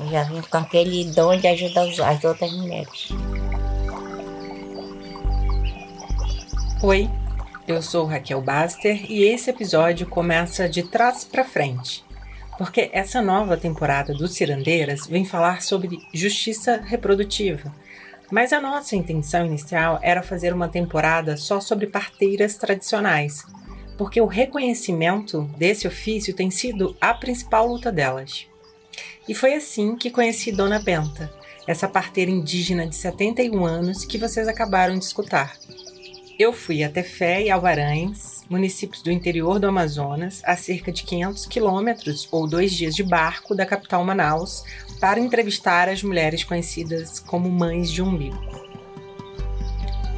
Eu já vim com aquele dom de ajudar as outras mulheres. Oi, eu sou Raquel Baster e esse episódio começa de trás para frente, porque essa nova temporada do Cirandeiras vem falar sobre justiça reprodutiva. Mas a nossa intenção inicial era fazer uma temporada só sobre parteiras tradicionais, porque o reconhecimento desse ofício tem sido a principal luta delas. E foi assim que conheci Dona Benta, essa parteira indígena de 71 anos que vocês acabaram de escutar. Eu fui até Fé e Alvarães, municípios do interior do Amazonas, a cerca de 500 quilômetros ou dois dias de barco da capital Manaus, para entrevistar as mulheres conhecidas como mães de umbigo.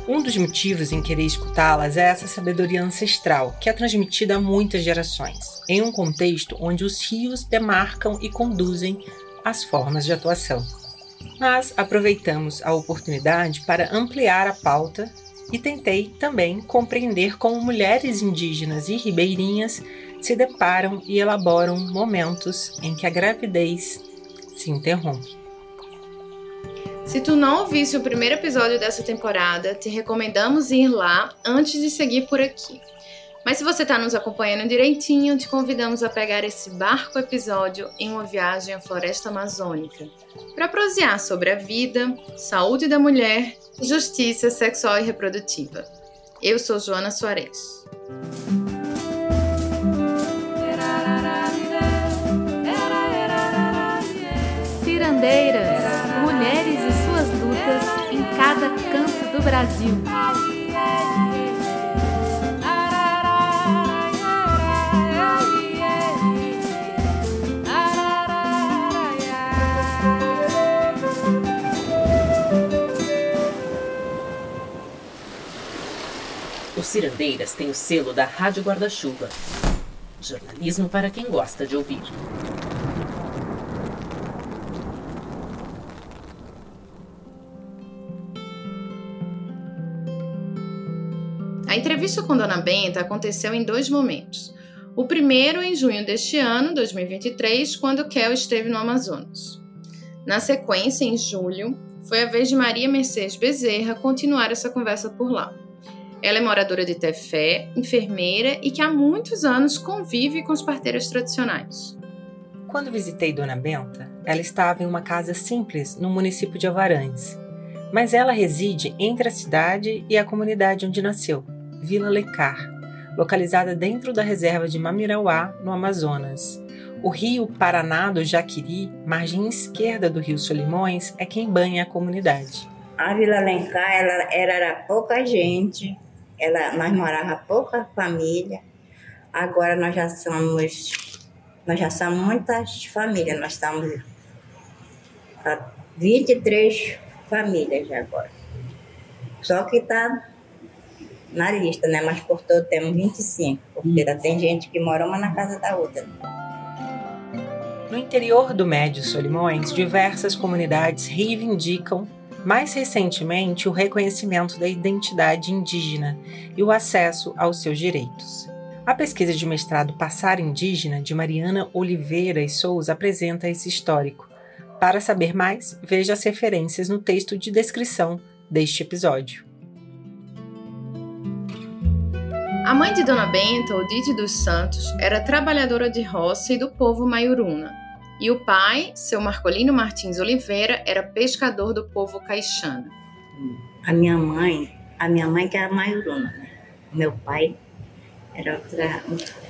Um dos motivos em querer escutá-las é essa sabedoria ancestral, que é transmitida a muitas gerações, em um contexto onde os rios demarcam e conduzem as formas de atuação. Mas aproveitamos a oportunidade para ampliar a pauta e tentei também compreender como mulheres indígenas e ribeirinhas se deparam e elaboram momentos em que a gravidez se interrompe. Se tu não ouvisse o primeiro episódio dessa temporada, te recomendamos ir lá antes de seguir por aqui. Mas se você está nos acompanhando direitinho, te convidamos a pegar esse barco episódio em uma viagem à floresta amazônica para prosear sobre a vida, saúde da mulher justiça sexual e reprodutiva. Eu sou Joana Soares. Cirandeiras, mulheres e suas lutas em cada canto do Brasil. Cirandeiras tem o selo da Rádio Guarda-Chuva. Jornalismo para quem gosta de ouvir. A entrevista com Dona Benta aconteceu em dois momentos. O primeiro em junho deste ano, 2023, quando Kel esteve no Amazonas. Na sequência, em julho, foi a vez de Maria Mercedes Bezerra continuar essa conversa por lá. Ela é moradora de Tefé, enfermeira e que há muitos anos convive com os parteiros tradicionais. Quando visitei Dona Benta, ela estava em uma casa simples no município de Avarães, mas ela reside entre a cidade e a comunidade onde nasceu, Vila Lecar, localizada dentro da reserva de Mamirauá, no Amazonas. O rio Paraná do Jaquiri, margem esquerda do rio Solimões, é quem banha a comunidade. A Vila Lencar ela era pouca gente, ela, nós morava pouca família, agora nós já somos, nós já somos muitas famílias, nós estamos a 23 famílias agora. Só que está na lista, né? Mas por todo temos 25, porque ainda tem gente que mora uma na casa da outra. No interior do Médio Solimões, diversas comunidades reivindicam mais recentemente, o reconhecimento da identidade indígena e o acesso aos seus direitos. A pesquisa de mestrado Passar Indígena, de Mariana Oliveira e Souza, apresenta esse histórico. Para saber mais, veja as referências no texto de descrição deste episódio. A mãe de Dona Benta, Odite dos Santos, era trabalhadora de roça e do povo maiuruna, e o pai, seu Marcolino Martins Oliveira, era pescador do povo caixana. A minha mãe, a minha mãe que era maioruna, né? Meu pai era outra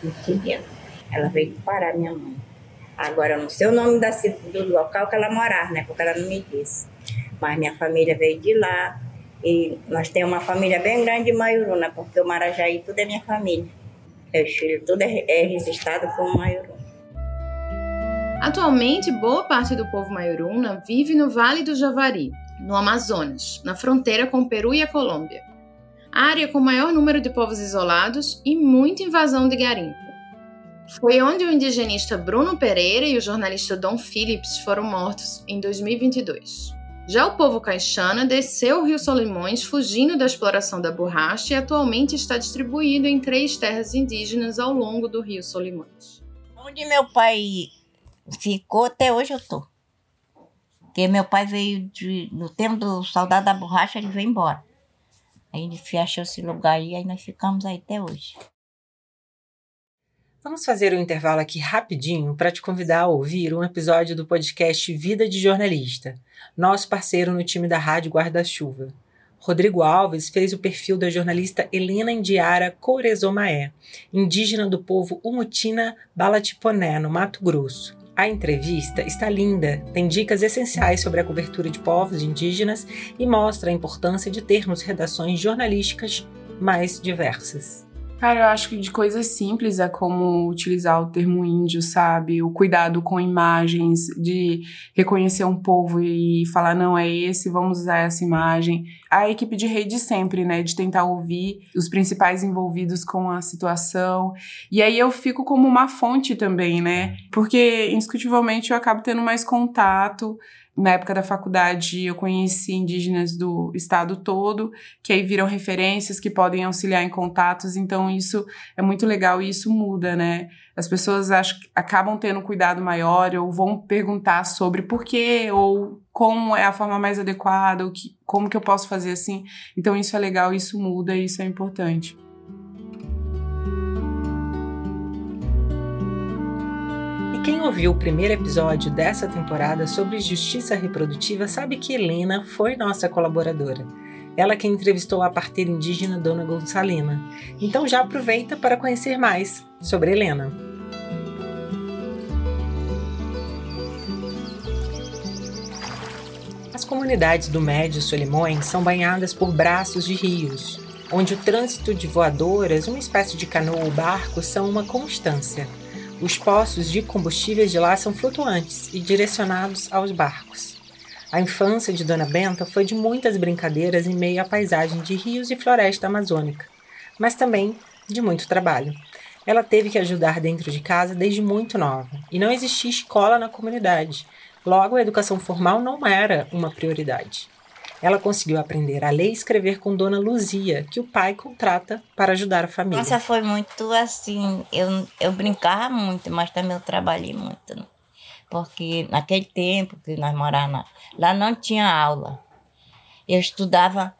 mexicana. Ela veio do Pará, minha mãe. Agora, eu não sei o nome da, do local que ela morava, né? Porque ela não me disse. Mas minha família veio de lá. E nós temos uma família bem grande de Maioruna, porque o Marajaí tudo é minha família. Meus filhos tudo é, é registrado como Maioruna. Atualmente, boa parte do povo maioruna vive no Vale do Javari, no Amazonas, na fronteira com o Peru e a Colômbia. Área com maior número de povos isolados e muita invasão de garimpo. Foi onde o indigenista Bruno Pereira e o jornalista Dom Phillips foram mortos em 2022. Já o povo caixana desceu o rio Solimões fugindo da exploração da borracha e atualmente está distribuído em três terras indígenas ao longo do rio Solimões. Onde meu pai ficou, até hoje eu tô. Porque meu pai veio de, no tempo do soldado da borracha, ele veio embora. Aí ele achou esse lugar aí, aí nós ficamos aí até hoje. Vamos fazer um intervalo aqui rapidinho para te convidar a ouvir um episódio do podcast Vida de Jornalista, nosso parceiro no time da Rádio Guarda-Chuva. Rodrigo Alves fez o perfil da jornalista Helena Indiara Corezomaé, indígena do povo Umutina Balatiponé, no Mato Grosso. A entrevista está linda, tem dicas essenciais sobre a cobertura de povos indígenas e mostra a importância de termos redações jornalísticas mais diversas. Cara, eu acho que de coisas simples é como utilizar o termo índio, sabe? O cuidado com imagens, de reconhecer um povo e falar, não, é esse, vamos usar essa imagem. A equipe de rede sempre, né? De tentar ouvir os principais envolvidos com a situação. E aí eu fico como uma fonte também, né? Porque, indiscutivelmente, eu acabo tendo mais contato na época da faculdade, eu conheci indígenas do estado todo, que aí viram referências que podem auxiliar em contatos, então isso é muito legal e isso muda, né? As pessoas acho, acabam tendo um cuidado maior ou vão perguntar sobre por quê ou como é a forma mais adequada, ou que, como que eu posso fazer assim. Então isso é legal, isso muda e isso é importante. Quem ouviu o primeiro episódio dessa temporada sobre justiça reprodutiva sabe que Helena foi nossa colaboradora. Ela que entrevistou a parteira indígena Dona Gonçalina. Então já aproveita para conhecer mais sobre Helena. As comunidades do Médio Solimões são banhadas por braços de rios, onde o trânsito de voadoras, uma espécie de canoa ou barco, são uma constância. Os poços de combustíveis de lá são flutuantes e direcionados aos barcos. A infância de Dona Benta foi de muitas brincadeiras em meio à paisagem de rios e floresta amazônica, mas também de muito trabalho. Ela teve que ajudar dentro de casa desde muito nova, e não existia escola na comunidade. Logo, a educação formal não era uma prioridade. Ela conseguiu aprender a ler e escrever com Dona Luzia, que o pai contrata para ajudar a família. Nossa, foi muito assim. Eu, eu brincava muito, mas também eu trabalhei muito. Né? Porque naquele tempo que nós morávamos lá, não tinha aula. Eu estudava,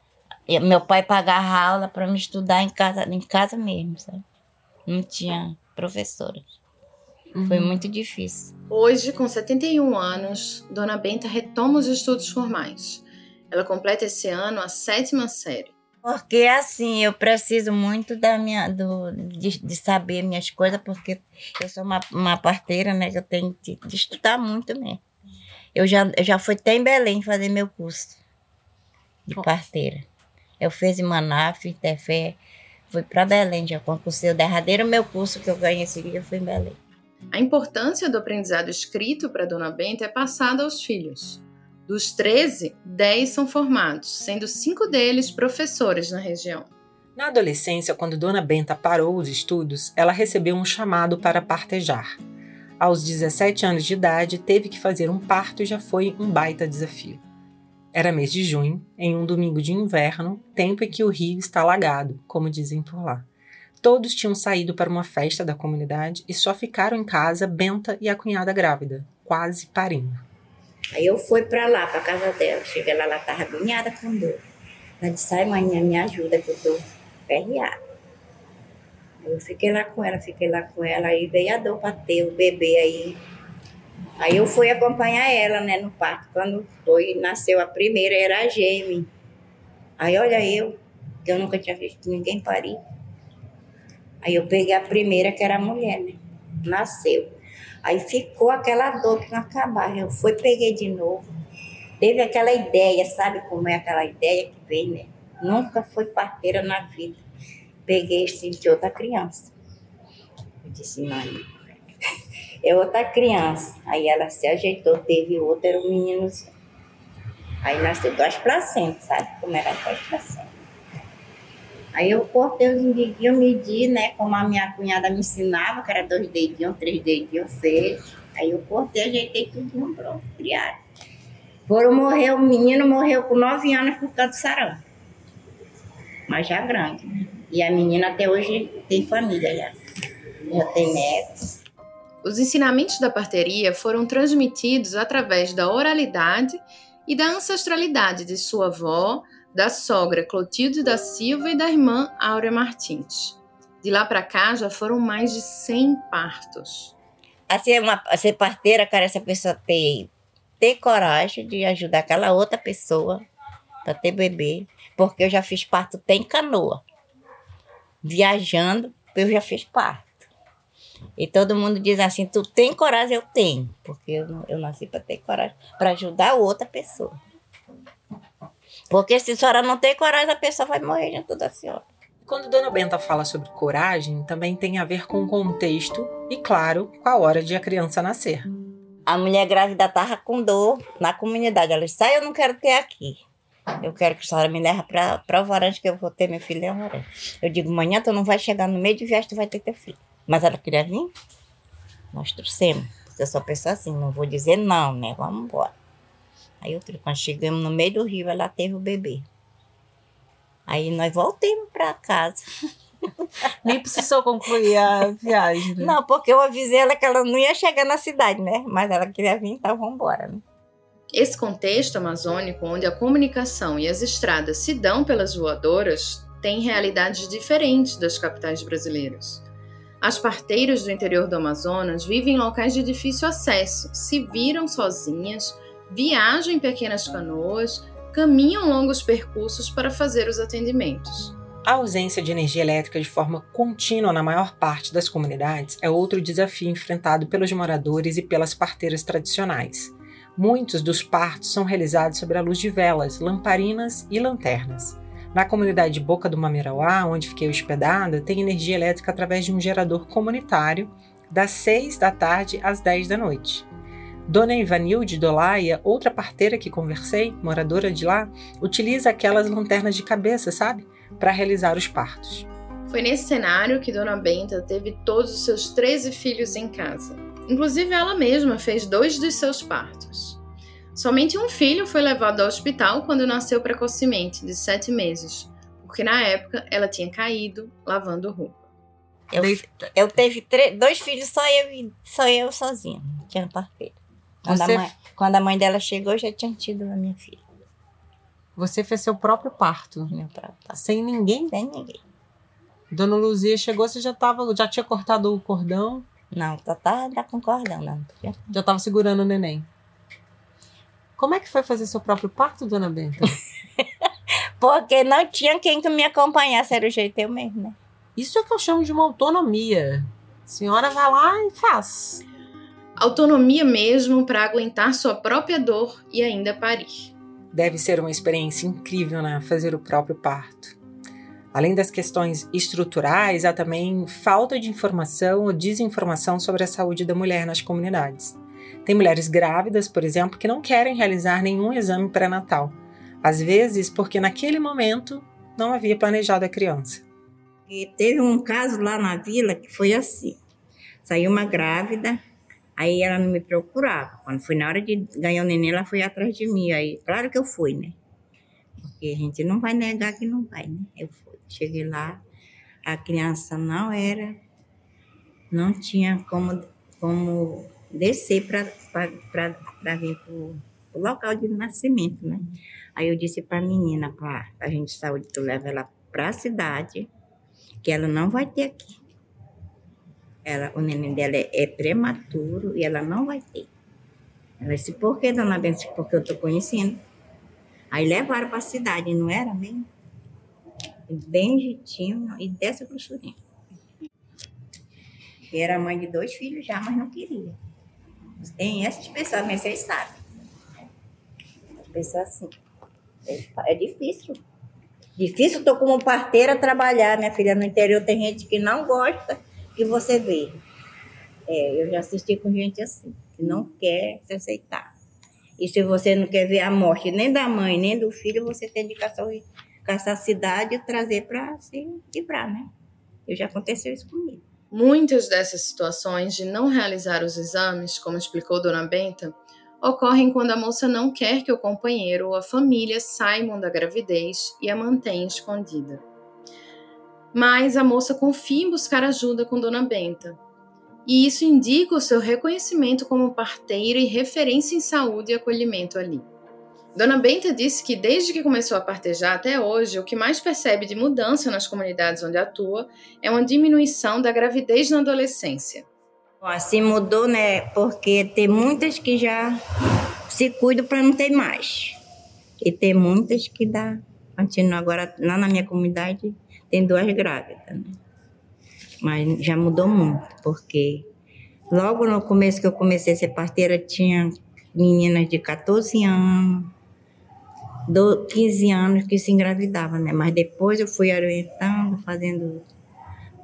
meu pai pagava aula para me estudar em casa, em casa mesmo, sabe? Não tinha professora. Uhum. Foi muito difícil. Hoje, com 71 anos, Dona Benta retoma os estudos formais. Ela completa esse ano a sétima série. Porque assim, eu preciso muito da minha, do, de, de saber minhas coisas, porque eu sou uma, uma parteira, né? Que eu tenho de, de estudar muito mesmo. Eu já, eu já fui até em Belém fazer meu curso de parteira. Eu fiz em Manaus, fiz Tefé, fui para Belém, já concursei o derradeiro meu curso que eu ganhei esse dia, fui em Belém. A importância do aprendizado escrito para Dona Benta é passada aos filhos. Dos 13, 10 são formados, sendo cinco deles professores na região. Na adolescência, quando Dona Benta parou os estudos, ela recebeu um chamado para partejar. Aos 17 anos de idade, teve que fazer um parto e já foi um baita desafio. Era mês de junho, em um domingo de inverno, tempo em que o rio está alagado, como dizem por lá. Todos tinham saído para uma festa da comunidade e só ficaram em casa Benta e a cunhada grávida, quase parindo. Aí eu fui para lá, para casa dela. Cheguei lá, ela estava agoniada com dor. Ela disse, ai, mãe, me ajuda que eu estou perreada. Eu fiquei lá com ela, fiquei lá com ela, aí veio a dor para ter o bebê aí. Aí eu fui acompanhar ela, né, no parto. Quando foi, nasceu a primeira, era a gêmea. Aí olha eu, que eu nunca tinha visto ninguém parir. Aí eu peguei a primeira, que era a mulher, né? Nasceu. Aí ficou aquela dor que não acabava. Eu fui, peguei de novo. Teve aquela ideia, sabe como é aquela ideia que vem, né? Nunca foi parteira na vida. Peguei e senti outra criança. Eu disse, mãe, é outra criança. Aí ela se ajeitou, teve outra, era um menino. Aí nasceu duas placentas, sabe como era duas placentas. Aí eu cortei os indiguinhos, medi, né? Como a minha cunhada me ensinava, que era dois dedinhos, três dedinhos, seis. Aí eu cortei, ajeitei tudo pronto, criado. Foram morrer, o menino morreu com nove anos por causa do sarão. Mas já grande. E a menina até hoje tem família já. Já tem netos. Os ensinamentos da parteria foram transmitidos através da oralidade e da ancestralidade de sua avó, da sogra Clotilde da Silva e da irmã Áurea Martins. De lá para cá já foram mais de 100 partos. Assim, uma, ser parteira, cara, essa pessoa ter, ter coragem de ajudar aquela outra pessoa para ter bebê. Porque eu já fiz parto até em canoa. Viajando, eu já fiz parto. E todo mundo diz assim: tu tem coragem? Eu tenho. Porque eu, eu nasci para ter coragem, para ajudar outra pessoa. Porque se a senhora não tem coragem, a pessoa vai morrer junto da senhora. Quando Dona Benta fala sobre coragem, também tem a ver com o contexto e, claro, com a hora de a criança nascer. A mulher grávida estava com dor na comunidade. Ela disse: sai, eu não quero ter aqui. Eu quero que a senhora me leve para o varante que eu vou ter meu filho em varante. Eu digo: amanhã tu não vai chegar no meio de viagem, tu vai ter teu filho. Mas ela queria vir, nós trouxemos. Porque eu sou pessoa assim, não vou dizer não, né? Vamos embora. Aí outro, quando chegamos no meio do rio, ela teve o bebê. Aí nós voltamos para casa. Nem precisou concluir a viagem. Né? Não, porque eu avisei ela que ela não ia chegar na cidade, né? Mas ela queria vir, então vamos embora, né? Esse contexto amazônico, onde a comunicação e as estradas se dão pelas voadoras, tem realidades diferentes das capitais brasileiras. As parteiras do interior do Amazonas vivem em locais de difícil acesso, se viram sozinhas, viajam em pequenas canoas, caminham longos percursos para fazer os atendimentos. A ausência de energia elétrica de forma contínua na maior parte das comunidades é outro desafio enfrentado pelos moradores e pelas parteiras tradicionais. Muitos dos partos são realizados sobre a luz de velas, lamparinas e lanternas. Na comunidade Boca do Mamirauá, onde fiquei hospedada, tem energia elétrica através de um gerador comunitário das 6 da tarde às 10 da noite. Dona Ivanilde Dolaia, outra parteira que conversei, moradora de lá, utiliza aquelas lanternas de cabeça, sabe? Para realizar os partos. Foi nesse cenário que Dona Benta teve todos os seus 13 filhos em casa. Inclusive, ela mesma fez dois dos seus partos. Somente um filho foi levado ao hospital quando nasceu precocemente, de sete meses, porque na época ela tinha caído lavando roupa. Eu, eu teve dois filhos, só eu, só eu sozinha, tinha parteira. Quando, Você... a mãe, quando a mãe dela chegou, já tinha tido a minha filha. Você fez seu próprio parto? Meu próprio parto. Sem ninguém? Sem ninguém. Dona Luzia chegou, você já, tava, já tinha cortado o cordão? Não, tá, tá, tá com cordão, não. Já estava segurando o neném? Como é que foi fazer seu próprio parto, dona Benta? Porque não tinha quem que me acompanhasse, era o jeito eu mesmo, né? Isso é que eu chamo de uma autonomia. A senhora vai lá e faz. Autonomia mesmo para aguentar sua própria dor e ainda parir. Deve ser uma experiência incrível, né? Fazer o próprio parto. Além das questões estruturais, há também falta de informação ou desinformação sobre a saúde da mulher nas comunidades. Tem mulheres grávidas, por exemplo, que não querem realizar nenhum exame pré-natal, às vezes porque naquele momento não havia planejado a criança. E teve um caso lá na vila que foi assim: saiu uma grávida, aí ela não me procurava. Quando foi na hora de ganhar o neném, ela foi atrás de mim. Aí, claro que eu fui, né? Porque a gente não vai negar que não vai, né? Eu fui. Cheguei lá, a criança não era, não tinha como, como descer para vir para o local de nascimento, né? Aí eu disse para a menina, para a gente saúde, tu leva ela para a cidade, que ela não vai ter aqui. Ela, o neném dela é, é prematuro e ela não vai ter. Ela disse, por que, dona Benta? Porque eu estou conhecendo. Aí levaram para a cidade, não era mesmo? Bem jeitinho e dessa grossurinha. Era mãe de dois filhos já, mas não queria. Tem essas pessoas, mas vocês sabem. Pessoas assim. É, é difícil. Difícil, estou como parteira trabalhar, minha filha. No interior tem gente que não gosta que você vê. É, eu já assisti com gente assim, que não quer se aceitar. E se você não quer ver a morte nem da mãe, nem do filho, você tem de caçar a cidade e trazer para se livrar, né? Eu já aconteceu isso comigo. Muitas dessas situações de não realizar os exames, como explicou Dona Benta, ocorrem quando a moça não quer que o companheiro ou a família saibam da gravidez e a mantém escondida. Mas a moça confia em buscar ajuda com Dona Benta. e isso indica o seu reconhecimento como parteira e referência em saúde e acolhimento ali. Dona Benta disse que desde que começou a partejar até hoje, o que mais percebe de mudança nas comunidades onde atua é uma diminuição da gravidez na adolescência. Assim mudou, né? Porque tem muitas que já se cuidam para não ter mais. E tem muitas que dá. Continua agora, lá na minha comunidade, tem duas grávidas, né? Mas já mudou muito, porque logo no começo que eu comecei a ser parteira, tinha meninas de 14 anos, 15 anos que se engravidavam, né? Mas depois eu fui orientando, fazendo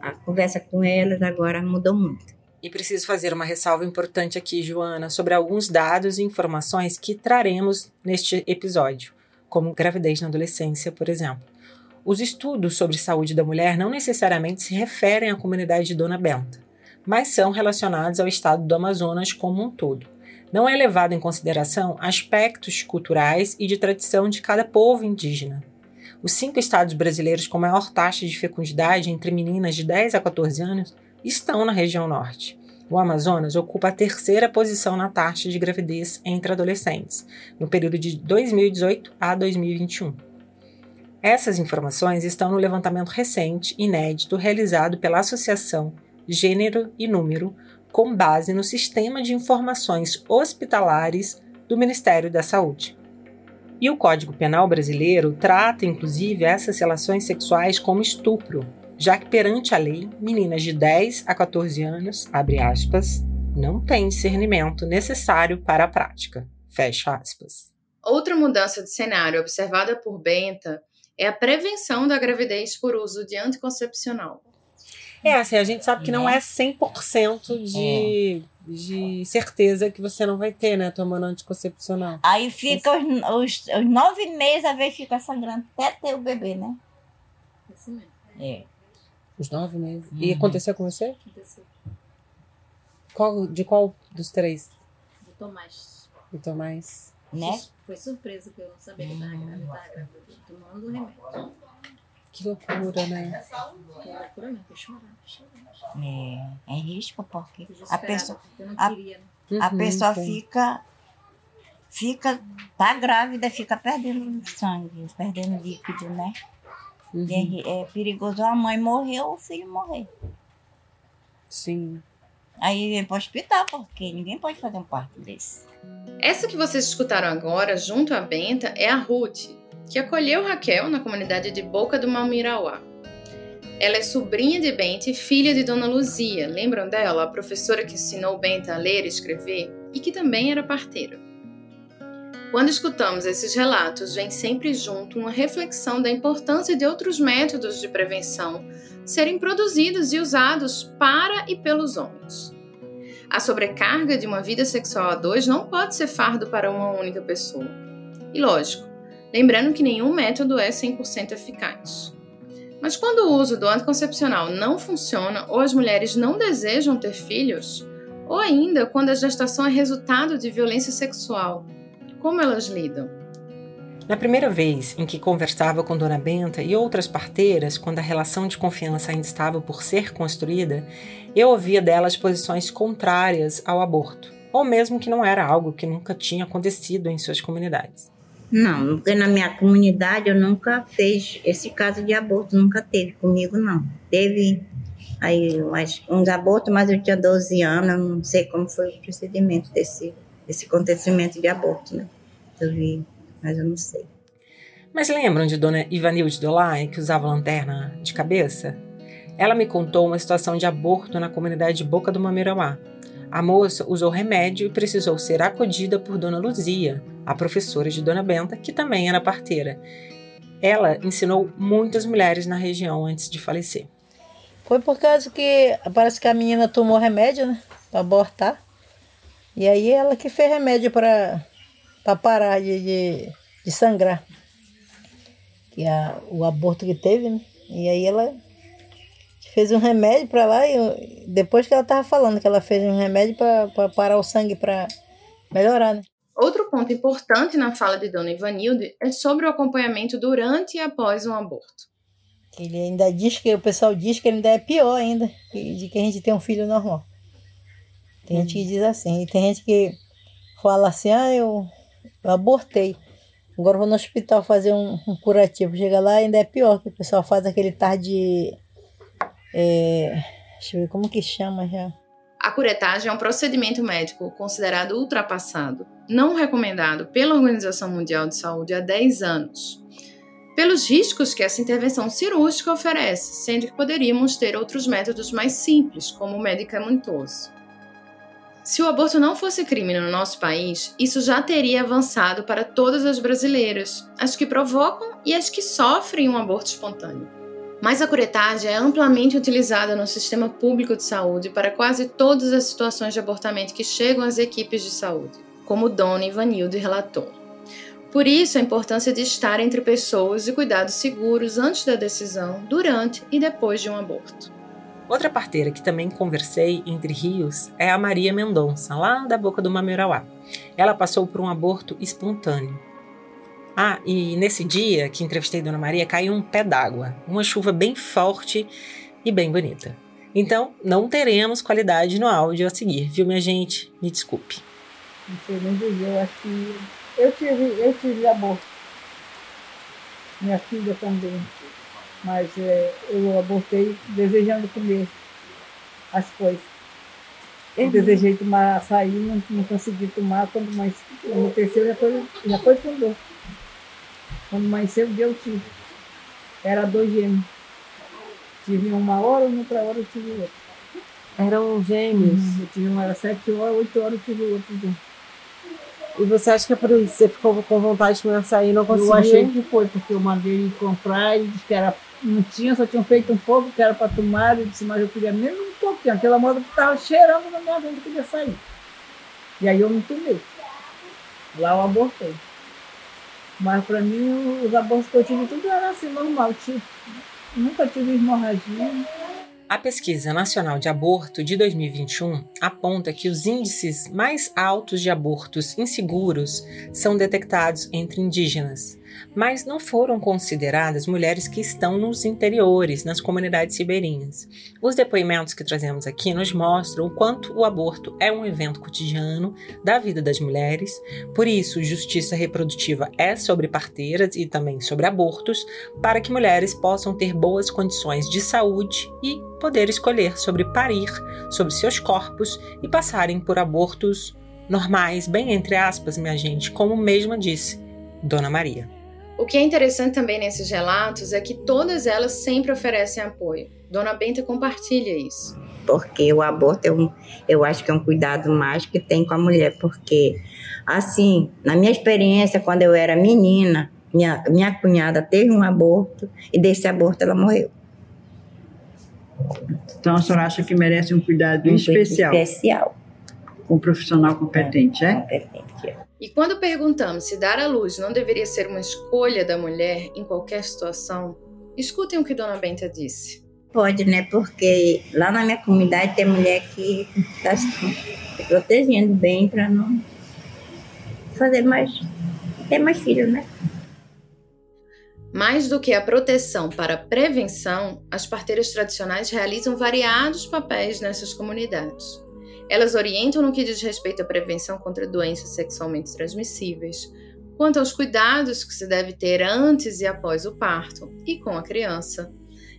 a conversa com elas, agora mudou muito. E preciso fazer uma ressalva importante aqui, Joana, sobre alguns dados e informações que traremos neste episódio, como gravidez na adolescência, por exemplo. Os estudos sobre saúde da mulher não necessariamente se referem à comunidade de Dona Benta, mas são relacionados ao estado do Amazonas como um todo. Não é levado em consideração aspectos culturais e de tradição de cada povo indígena. Os cinco estados brasileiros com maior taxa de fecundidade entre meninas de 10 a 14 anos estão na região norte. O Amazonas ocupa a terceira posição na taxa de gravidez entre adolescentes, no período de 2018 a 2021. Essas informações estão no levantamento recente, inédito, realizado pela Associação Gênero e Número, com base no Sistema de Informações Hospitalares do Ministério da Saúde. E o Código Penal brasileiro trata, inclusive, essas relações sexuais como estupro, já que perante a lei, meninas de 10 a 14 anos, abre aspas, não têm discernimento necessário para a prática, fecha aspas. Outra mudança de cenário observada por Benta é a prevenção da gravidez por uso de anticoncepcional. É, assim, a gente sabe que não é 100% de, é. de certeza que você não vai ter, né, tomando anticoncepcional. Aí fica os, os, os, nove meses, a vez fica sangrando até ter o bebê, né? Esse mesmo. É. Os nove meses. Uhum. E aconteceu com você? Aconteceu. Qual, de qual dos três? Do Tomás. Do Tomás. Né? Foi surpresa que eu não sabia que estava grávida. Estava grávida. Tomando o remédio. Que loucura, né? Que loucura não, chorar, É, é risco porque a pessoa, a, queria, né? a uhum, pessoa fica, fica, tá grávida, fica perdendo sangue, perdendo líquido, né? Uhum. É, é, perigoso a mãe morrer ou o filho morrer. Sim. Aí vem para o hospital, porque ninguém pode fazer um parto desse. Essa que vocês escutaram agora, junto à Benta, é a Ruth, que acolheu Raquel na comunidade de Boca do Malmirauá. Ela é sobrinha de Benta e filha de Dona Luzia. Lembram dela, a professora que ensinou Benta a ler e escrever e que também era parteira? Quando escutamos esses relatos, vem sempre junto uma reflexão da importância de outros métodos de prevenção serem produzidos e usados para e pelos homens. A sobrecarga de uma vida sexual a dois não pode ser fardo para uma única pessoa. E lógico, lembrando que nenhum método é 100% eficaz. Mas quando o uso do anticoncepcional não funciona ou as mulheres não desejam ter filhos, ou ainda quando a gestação é resultado de violência sexual como elas lidam? Na primeira vez em que conversava com Dona Benta e outras parteiras, quando a relação de confiança ainda estava por ser construída, eu ouvia delas posições contrárias ao aborto, ou mesmo que não era algo que nunca tinha acontecido em suas comunidades. Não, porque na minha comunidade eu nunca fez esse caso de aborto, nunca teve comigo não. Teve aí uns abortos, mas eu tinha 12 anos, eu não sei como foi o procedimento desse esse acontecimento de aborto, né? Eu vi, mas eu não sei. Mas lembram de Dona Ivanilde Dolai, que usava lanterna de cabeça? Ela me contou uma situação de aborto na comunidade de Boca do Mamirauá. A moça usou remédio e precisou ser acudida por Dona Luzia, a professora de Dona Benta, que também era parteira. Ela ensinou muitas mulheres na região antes de falecer. Foi por causa que parece que a menina tomou remédio, né? Para abortar. E aí ela que fez remédio para parar de, de, de, sangrar. Que a, o aborto que teve, né? E aí ela fez um remédio para lá e depois que ela estava falando que ela fez um remédio para parar o sangue para melhorar, né? Outro ponto importante na fala de Dona Ivanilde é sobre o acompanhamento durante e após um aborto. Ele ainda diz que o pessoal diz que ele ainda é pior ainda de que a gente tem um filho normal. Tem gente que diz assim, e tem gente que fala assim, ah, eu, eu abortei. Agora vou no hospital fazer um, um curativo. Chega lá ainda é pior, que o pessoal faz aquele tarde. É, deixa eu ver como que chama já. A curetagem é um procedimento médico considerado ultrapassado, não recomendado pela Organização Mundial de Saúde há 10 anos, pelos riscos que essa intervenção cirúrgica oferece, sendo que poderíamos ter outros métodos mais simples, como o medicamentoso. Se o aborto não fosse crime no nosso país, isso já teria avançado para todas as brasileiras, as que provocam e as que sofrem um aborto espontâneo. Mas a curetagem é amplamente utilizada no sistema público de saúde para quase todas as situações de abortamento que chegam às equipes de saúde, como Dona Ivanilde relatou. Por isso, a importância de estar entre pessoas e cuidados seguros antes da decisão, durante e depois de um aborto. Outra parteira que também conversei entre rios é a Maria Mendonça, lá da Boca do Mamirauá. Ela passou por um aborto espontâneo. Ah, e nesse dia que entrevistei Dona Maria, caiu um pé d'água, uma chuva bem forte e bem bonita. Então, não teremos qualidade no áudio a seguir, viu, minha gente? Me desculpe. Não sei nem dizer, eu acho que eu tive, eu tive aborto. Minha filha também. Mas é, eu abortei desejando comer as coisas. Eu uhum. desejei tomar açaí, não, não consegui tomar. Quando mais, no terceiro já foi, já foi com dor. Quando amanheceu, deu tive. Era dois gêmeos. Tive uma hora, outra hora eu tive outro. Eram gêmeos? Uhum, eu tive uma, era sete horas, oito horas eu tive outro. E você acha que é por isso? Você ficou com vontade de comer açaí e não conseguiu? Eu achei que foi, porque eu mandei comprar e disse que era, não tinha, só tinham feito um pouco, que era para tomar. Eu disse, mas eu queria mesmo um pouquinho. Aquela moda que estava cheirando na minha vida, queria sair. E aí eu não tomei. Lá eu abortei. Mas para mim, os abortos que eu tive, tudo era assim, normal. Tipo, nunca tive hemorragia. A Pesquisa Nacional de Aborto de 2021 aponta que os índices mais altos de abortos inseguros são detectados entre indígenas, mas não foram consideradas mulheres que estão nos interiores, nas comunidades ribeirinhas. Os depoimentos que trazemos aqui nos mostram o quanto o aborto é um evento cotidiano da vida das mulheres, por isso, justiça reprodutiva é sobre parteiras e também sobre abortos, para que mulheres possam ter boas condições de saúde e poder escolher sobre parir, sobre seus corpos e passarem por abortos normais, bem entre aspas, minha gente, como mesma disse Dona Maria. O que é interessante também nesses relatos é que todas elas sempre oferecem apoio. Dona Benta compartilha isso. Porque o aborto é um, eu acho que é um cuidado mais que tem com a mulher, porque assim, na minha experiência quando eu era menina, minha, minha cunhada teve um aborto e desse aborto ela morreu. Então a senhora acha que merece um cuidado um especial? Especial. Com um profissional competente, é? Competente, é. E quando perguntamos se dar à luz não deveria ser uma escolha da mulher em qualquer situação, escutem o que Dona Benta disse. Pode, né? Porque lá na minha comunidade tem mulher que está se protegendo bem para não fazer mais, ter mais filhos, né? Mais do que a proteção para a prevenção, as parteiras tradicionais realizam variados papéis nessas comunidades. Elas orientam no que diz respeito à prevenção contra doenças sexualmente transmissíveis, quanto aos cuidados que se deve ter antes e após o parto e com a criança.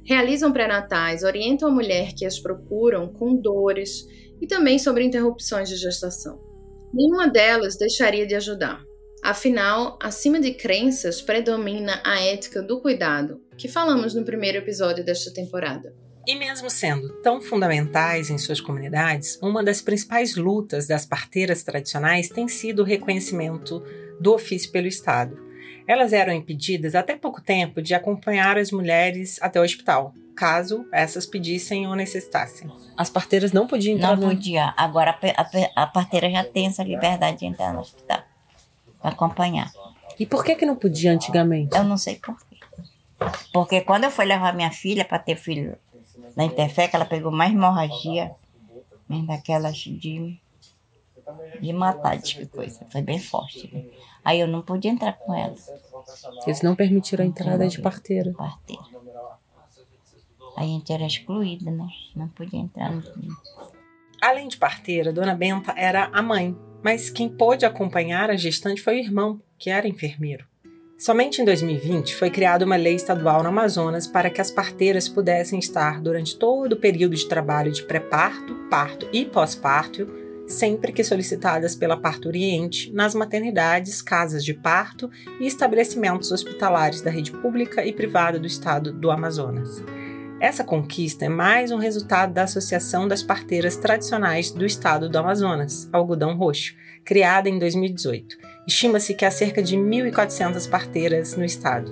Realizam pré-natais, orientam a mulher que as procuram com dores e também sobre interrupções de gestação. Nenhuma delas deixaria de ajudar. Afinal, acima de crenças predomina a ética do cuidado, que falamos no primeiro episódio desta temporada. E mesmo sendo tão fundamentais em suas comunidades, uma das principais lutas das parteiras tradicionais tem sido o reconhecimento do ofício pelo Estado. Elas eram impedidas até pouco tempo de acompanhar as mulheres até o hospital, caso essas pedissem ou necessitassem. As parteiras não podiam entrar Não podia. Agora a, a, a parteira já tem essa liberdade de entrar no hospital acompanhar. E por que que não podia antigamente? Eu não sei por quê. Porque quando eu fui levar minha filha para ter filho na Interfec, ela pegou mais hemorragia, daquelas de, de matar, de coisa. Foi bem forte. Né? Aí eu não podia entrar com ela. Eles não permitiram a entrada de parteira. Parteira. Aí a gente era excluída, né? Não podia entrar no Além de parteira, Dona Benta era a mãe, mas quem pôde acompanhar a gestante foi o irmão, que era enfermeiro. Somente em 2020 foi criada uma lei estadual no Amazonas para que as parteiras pudessem estar durante todo o período de trabalho de pré-parto, parto e pós-parto, sempre que solicitadas pela parturiente, nas maternidades, casas de parto e estabelecimentos hospitalares da rede pública e privada do estado do Amazonas. Essa conquista é mais um resultado da Associação das Parteiras Tradicionais do Estado do Amazonas, Algodão Roxo, criada em 2018 Estima-se que há cerca de 1.400 parteiras no estado.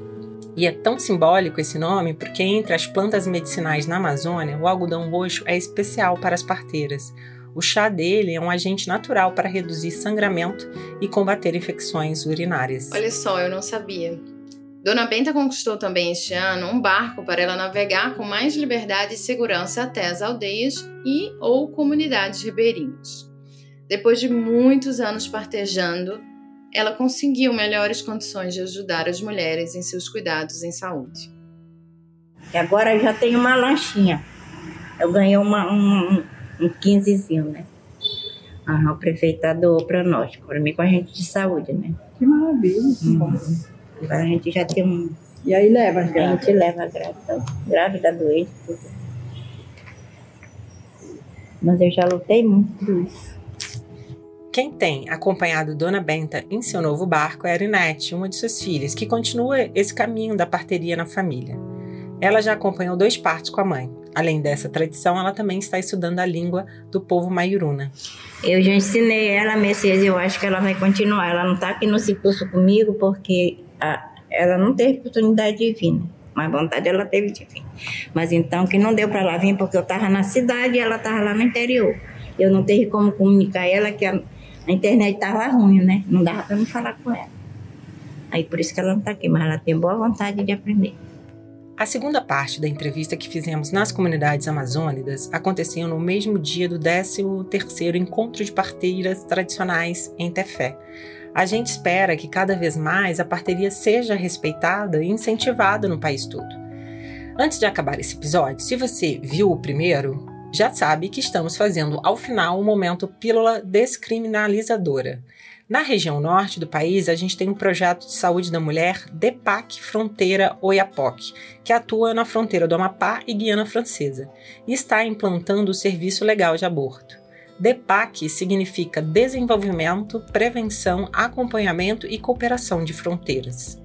E é tão simbólico esse nome porque, entre as plantas medicinais na Amazônia, o algodão roxo é especial para as parteiras. O chá dele é um agente natural para reduzir sangramento e combater infecções urinárias. Olha só, eu não sabia. Dona Benta conquistou também este ano um barco para ela navegar com mais liberdade e segurança até as aldeias e ou comunidades ribeirinhas. Depois de muitos anos partejando, ela conseguiu melhores condições de ajudar as mulheres em seus cuidados em saúde. E agora eu já tenho uma lanchinha. Eu ganhei uma, um, um 15zinho, né? Ah, o prefeito doou para nós, para mim com a gente de saúde, né? Que maravilha. Uhum. Agora a gente já tem um. E aí leva as A gente leva a grávida, grávida doente, tudo. Mas eu já lutei muito por isso. Quem tem acompanhado Dona Benta em seu novo barco é a Arinete, uma de suas filhas, que continua esse caminho da parteria na família. Ela já acompanhou dois partos com a mãe. Além dessa tradição, ela também está estudando a língua do povo maiuruna. Eu já ensinei ela, Messias, e eu acho que ela vai continuar. Ela não está aqui no curso comigo porque a, ela não teve oportunidade de vir, né? mas vontade ela teve de vir. Mas então que não deu para ela vir porque eu estava na cidade e ela estava lá no interior. Eu não teve como comunicar ela que a, a internet estava ruim, né? Não dava para me falar com ela. Aí por isso que ela não está aqui, mas ela tem boa vontade de aprender. A segunda parte da entrevista que fizemos nas comunidades amazônicas aconteceu no mesmo dia do 13º Encontro de Parteiras Tradicionais em Tefé. A gente espera que cada vez mais a parteria seja respeitada e incentivada no país todo. Antes de acabar esse episódio, se você viu o primeiro, já sabe que estamos fazendo ao final um momento pílula descriminalizadora. Na região norte do país, a gente tem um projeto de saúde da mulher DEPAC Fronteira Oiapoque, que atua na fronteira do Amapá e Guiana Francesa, e está implantando o serviço legal de aborto. DEPAC significa Desenvolvimento, Prevenção, Acompanhamento e Cooperação de Fronteiras.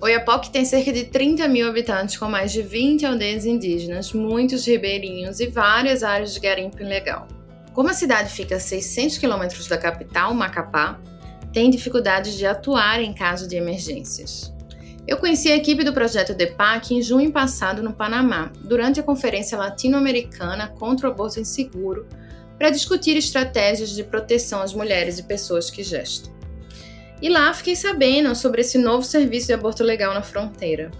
Oiapoque tem cerca de 30 mil habitantes, com mais de 20 aldeias indígenas, muitos ribeirinhos e várias áreas de garimpo ilegal. Como a cidade fica a 600 quilômetros da capital, Macapá, tem dificuldades de atuar em caso de emergências. Eu conheci a equipe do projeto DEPAC em junho passado no Panamá, durante a Conferência Latino-Americana contra o Aborto Inseguro, para discutir estratégias de proteção às mulheres e pessoas que gestam. E lá fiquei sabendo sobre esse novo serviço de aborto legal na fronteira.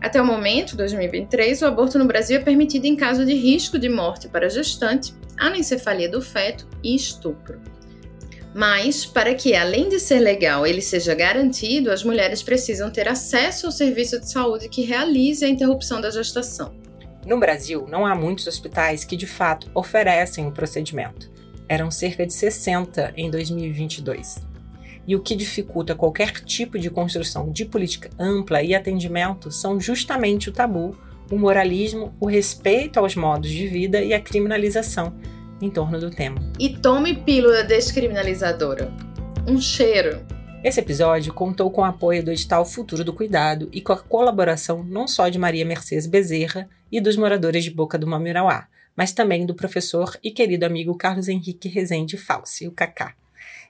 Até o momento, 2023, o aborto no Brasil é permitido em caso de risco de morte para a gestante, anencefalia do feto e estupro. Mas, para que, além de ser legal, ele seja garantido, as mulheres precisam ter acesso ao serviço de saúde que realize a interrupção da gestação. No Brasil, não há muitos hospitais que de fato oferecem o procedimento. Eram cerca de 60 em 2022 e o que dificulta qualquer tipo de construção de política ampla e atendimento são justamente o tabu, o moralismo, o respeito aos modos de vida e a criminalização em torno do tema. E tome pílula descriminalizadora. Um cheiro. Esse episódio contou com o apoio do edital Futuro do Cuidado e com a colaboração não só de Maria Mercedes Bezerra e dos moradores de Boca do Mamirauá, mas também do professor e querido amigo Carlos Henrique Rezende Falsi, o Cacá.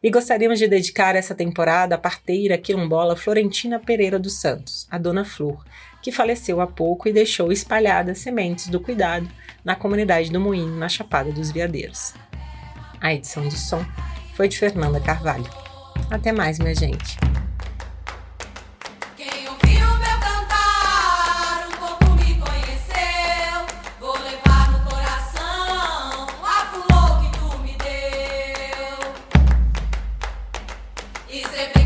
E gostaríamos de dedicar essa temporada à parteira quilombola Florentina Pereira dos Santos, a Dona Flor, que faleceu há pouco e deixou espalhadas sementes do cuidado na comunidade do Moinho, na Chapada dos Veadeiros. A edição de som foi de Fernanda Carvalho. Até mais, minha gente! It's a